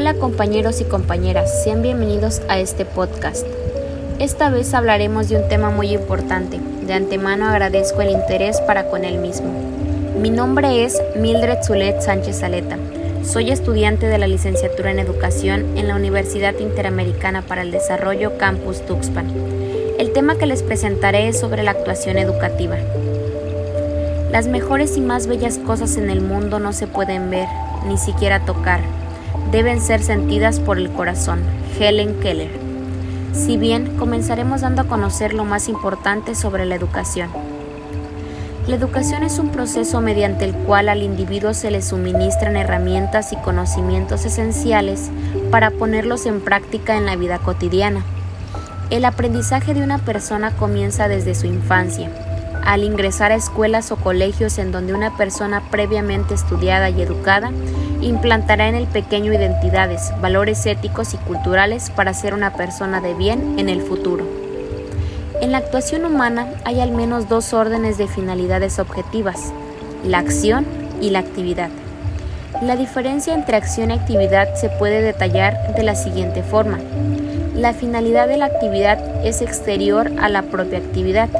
Hola compañeros y compañeras, sean bienvenidos a este podcast. Esta vez hablaremos de un tema muy importante. De antemano agradezco el interés para con él mismo. Mi nombre es Mildred Zulet Sánchez Aleta. Soy estudiante de la licenciatura en Educación en la Universidad Interamericana para el Desarrollo Campus Tuxpan. El tema que les presentaré es sobre la actuación educativa. Las mejores y más bellas cosas en el mundo no se pueden ver, ni siquiera tocar. Deben ser sentidas por el corazón. Helen Keller. Si bien comenzaremos dando a conocer lo más importante sobre la educación. La educación es un proceso mediante el cual al individuo se le suministran herramientas y conocimientos esenciales para ponerlos en práctica en la vida cotidiana. El aprendizaje de una persona comienza desde su infancia, al ingresar a escuelas o colegios en donde una persona previamente estudiada y educada implantará en el pequeño identidades, valores éticos y culturales para ser una persona de bien en el futuro. En la actuación humana hay al menos dos órdenes de finalidades objetivas, la acción y la actividad. La diferencia entre acción y actividad se puede detallar de la siguiente forma. La finalidad de la actividad es exterior a la propia actividad,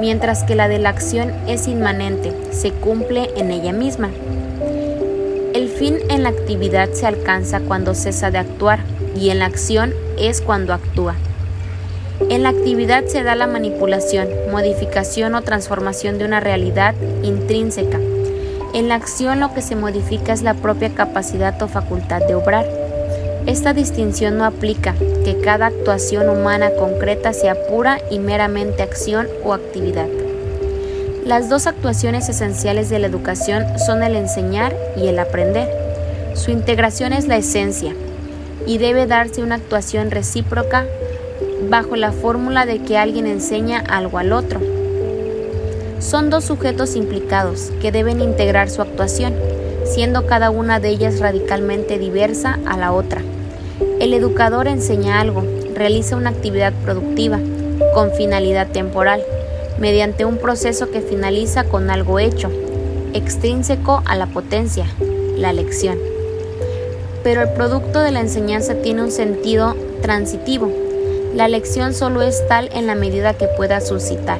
mientras que la de la acción es inmanente, se cumple en ella misma. El fin en la actividad se alcanza cuando cesa de actuar y en la acción es cuando actúa. En la actividad se da la manipulación, modificación o transformación de una realidad intrínseca. En la acción lo que se modifica es la propia capacidad o facultad de obrar. Esta distinción no aplica que cada actuación humana concreta sea pura y meramente acción o actividad. Las dos actuaciones esenciales de la educación son el enseñar y el aprender. Su integración es la esencia y debe darse una actuación recíproca bajo la fórmula de que alguien enseña algo al otro. Son dos sujetos implicados que deben integrar su actuación, siendo cada una de ellas radicalmente diversa a la otra. El educador enseña algo, realiza una actividad productiva, con finalidad temporal, mediante un proceso que finaliza con algo hecho, extrínseco a la potencia, la lección. Pero el producto de la enseñanza tiene un sentido transitivo, la lección solo es tal en la medida que pueda suscitar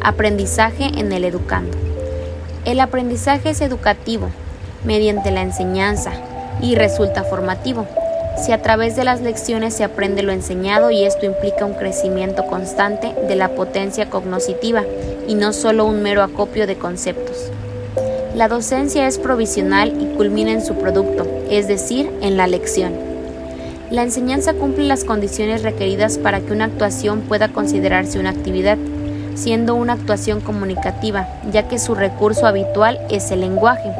aprendizaje en el educando. El aprendizaje es educativo mediante la enseñanza y resulta formativo. Si a través de las lecciones se aprende lo enseñado y esto implica un crecimiento constante de la potencia cognoscitiva y no solo un mero acopio de conceptos. La docencia es provisional y culmina en su producto, es decir, en la lección. La enseñanza cumple las condiciones requeridas para que una actuación pueda considerarse una actividad, siendo una actuación comunicativa, ya que su recurso habitual es el lenguaje.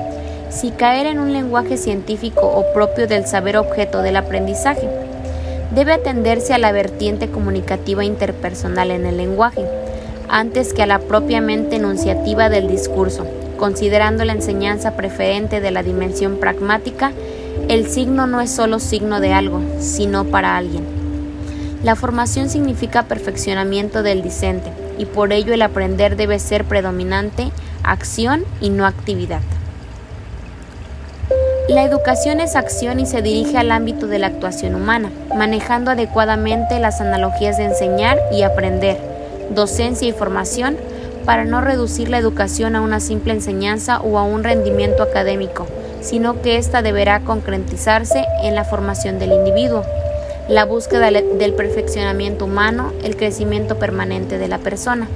Si caer en un lenguaje científico o propio del saber objeto del aprendizaje, debe atenderse a la vertiente comunicativa interpersonal en el lenguaje, antes que a la propiamente enunciativa del discurso, considerando la enseñanza preferente de la dimensión pragmática el signo no es solo signo de algo, sino para alguien. La formación significa perfeccionamiento del discente y por ello el aprender debe ser predominante acción y no actividad. La educación es acción y se dirige al ámbito de la actuación humana, manejando adecuadamente las analogías de enseñar y aprender, docencia y formación, para no reducir la educación a una simple enseñanza o a un rendimiento académico, sino que ésta deberá concretizarse en la formación del individuo, la búsqueda del perfeccionamiento humano, el crecimiento permanente de la persona.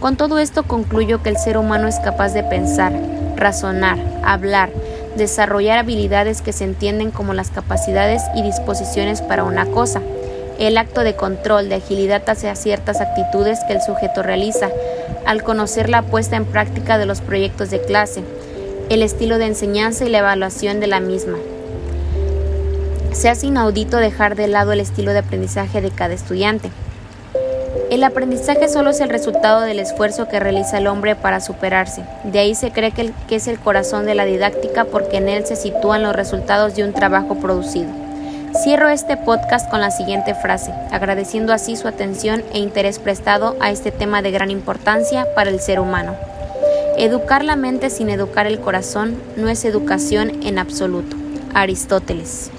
Con todo esto concluyo que el ser humano es capaz de pensar, razonar, hablar, desarrollar habilidades que se entienden como las capacidades y disposiciones para una cosa, el acto de control, de agilidad hacia ciertas actitudes que el sujeto realiza, al conocer la puesta en práctica de los proyectos de clase, el estilo de enseñanza y la evaluación de la misma. Se hace inaudito dejar de lado el estilo de aprendizaje de cada estudiante. El aprendizaje solo es el resultado del esfuerzo que realiza el hombre para superarse. De ahí se cree que, es el corazón de la didáctica porque en él se sitúan los resultados de un trabajo producido. Cierro este podcast con la siguiente frase, agradeciendo así su atención e interés prestado a este tema de gran importancia para el ser humano. Educar la mente sin educar el corazón no es educación en absoluto. Aristóteles.